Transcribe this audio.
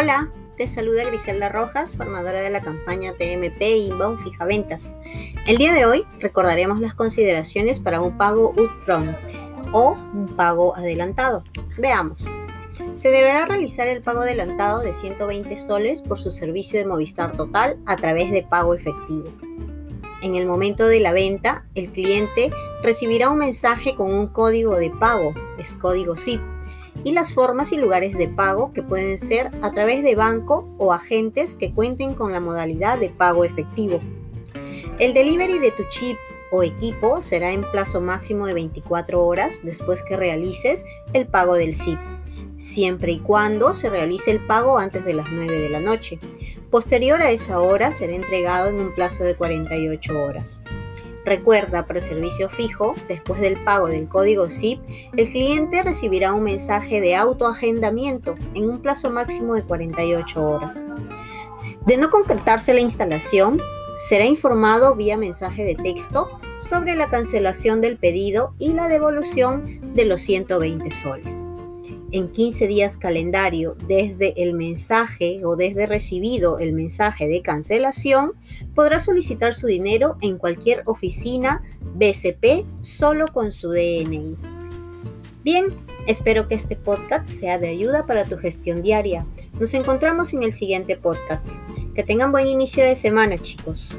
Hola, te saluda Griselda Rojas, formadora de la campaña TMP Inbound Fija Ventas. El día de hoy recordaremos las consideraciones para un pago upfront o un pago adelantado. Veamos. Se deberá realizar el pago adelantado de 120 soles por su servicio de Movistar Total a través de pago efectivo. En el momento de la venta, el cliente recibirá un mensaje con un código de pago, es código ZIP, y las formas y lugares de pago que pueden ser a través de banco o agentes que cuenten con la modalidad de pago efectivo. El delivery de tu chip o equipo será en plazo máximo de 24 horas después que realices el pago del SIP, siempre y cuando se realice el pago antes de las 9 de la noche. Posterior a esa hora será entregado en un plazo de 48 horas. Recuerda, para servicio fijo, después del pago del código SIP, el cliente recibirá un mensaje de autoagendamiento en un plazo máximo de 48 horas. De no concretarse la instalación, será informado vía mensaje de texto sobre la cancelación del pedido y la devolución de los 120 soles en 15 días calendario desde el mensaje o desde recibido el mensaje de cancelación, podrá solicitar su dinero en cualquier oficina BCP solo con su DNI. Bien, espero que este podcast sea de ayuda para tu gestión diaria. Nos encontramos en el siguiente podcast. Que tengan buen inicio de semana, chicos.